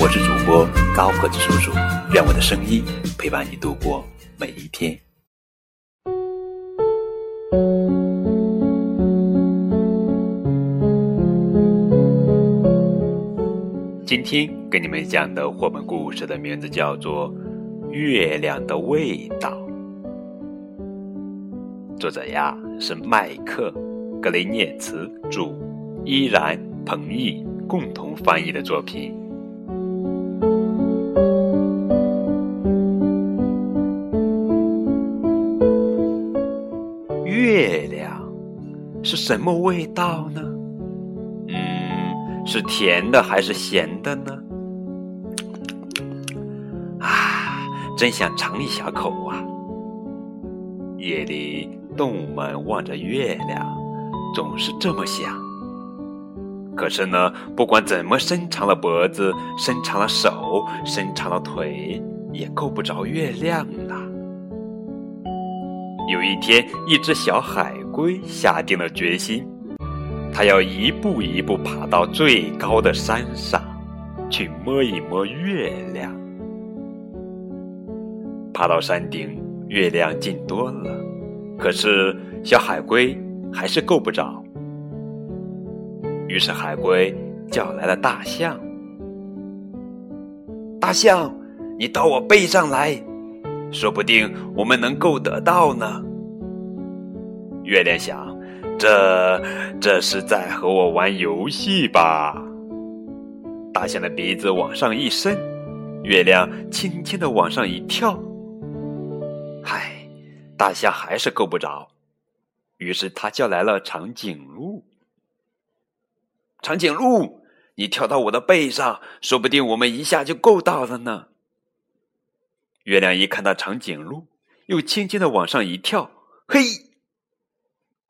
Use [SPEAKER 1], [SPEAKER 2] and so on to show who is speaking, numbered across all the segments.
[SPEAKER 1] 我是主播高个子叔叔，愿我的声音陪伴你度过每一天。今天给你们讲的绘本故事的名字叫做《月亮的味道》，作者呀是麦克。格雷涅茨著，依然彭毅共同翻译的作品。是什么味道呢？嗯，是甜的还是咸的呢？啊，真想尝一小口啊！夜里，动物们望着月亮。总是这么想，可是呢，不管怎么伸长了脖子、伸长了手、伸长了腿，也够不着月亮呐。有一天，一只小海龟下定了决心，它要一步一步爬到最高的山上，去摸一摸月亮。爬到山顶，月亮近多了，可是小海龟。还是够不着，于是海龟叫来了大象。大象，你到我背上来，说不定我们能够得到呢。月亮想，这这是在和我玩游戏吧？大象的鼻子往上一伸，月亮轻轻的往上一跳。嗨，大象还是够不着。于是他叫来了长颈鹿。长颈鹿，你跳到我的背上，说不定我们一下就够到了呢。月亮一看到长颈鹿，又轻轻的往上一跳，嘿，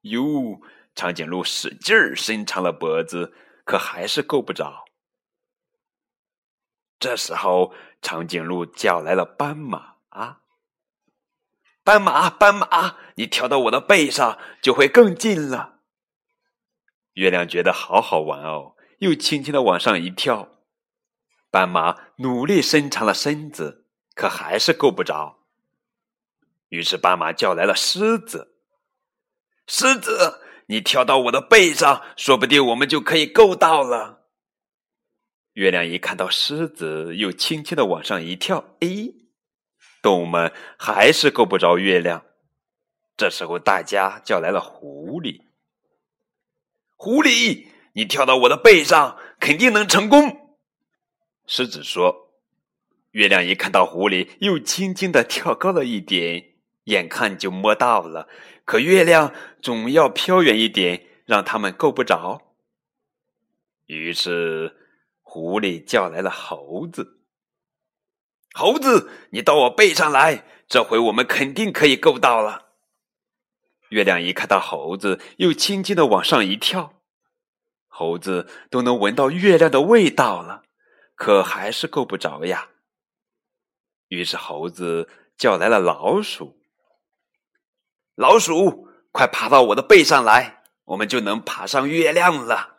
[SPEAKER 1] 哟！长颈鹿使劲儿伸长了脖子，可还是够不着。这时候，长颈鹿叫来了斑马啊。斑马，斑马，你跳到我的背上就会更近了。月亮觉得好好玩哦，又轻轻的往上一跳。斑马努力伸长了身子，可还是够不着。于是斑马叫来了狮子。狮子，你跳到我的背上，说不定我们就可以够到了。月亮一看到狮子，又轻轻的往上一跳，哎。动物们还是够不着月亮。这时候，大家叫来了狐狸。狐狸，你跳到我的背上，肯定能成功。狮子说。月亮一看到狐狸，又轻轻的跳高了一点，眼看就摸到了。可月亮总要飘远一点，让他们够不着。于是，狐狸叫来了猴子。猴子，你到我背上来，这回我们肯定可以够到了。月亮一看到猴子，又轻轻的往上一跳，猴子都能闻到月亮的味道了，可还是够不着呀。于是猴子叫来了老鼠，老鼠，快爬到我的背上来，我们就能爬上月亮了。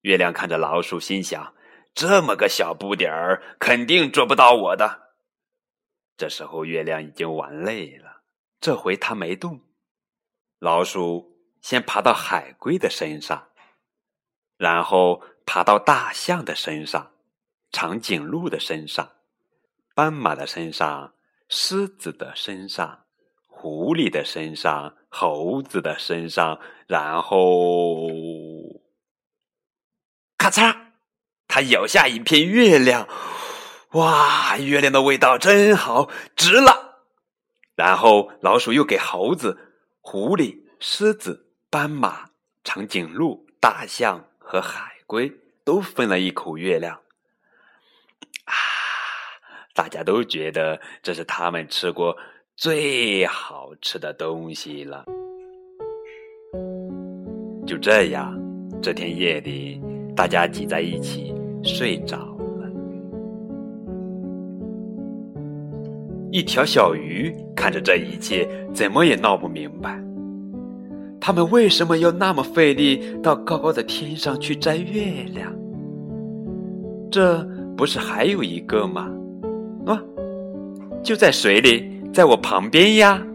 [SPEAKER 1] 月亮看着老鼠，心想。这么个小不点儿，肯定捉不到我的。这时候，月亮已经玩累了，这回他没动。老鼠先爬到海龟的身上，然后爬到大象的身上、长颈鹿的身上、斑马的身上、狮子的身上、狐狸的身上、猴子的身上，然后，咔嚓。他咬下一片月亮，哇，月亮的味道真好，值了。然后老鼠又给猴子、狐狸、狮子、斑马、长颈鹿、大象和海龟都分了一口月亮。啊大家都觉得这是他们吃过最好吃的东西了。就这样，这天夜里，大家挤在一起睡着了。一条小鱼看着这一切，怎么也闹不明白，他们为什么要那么费力到高高的天上去摘月亮？这不是还有一个吗？喏，就在水里，在我旁边呀。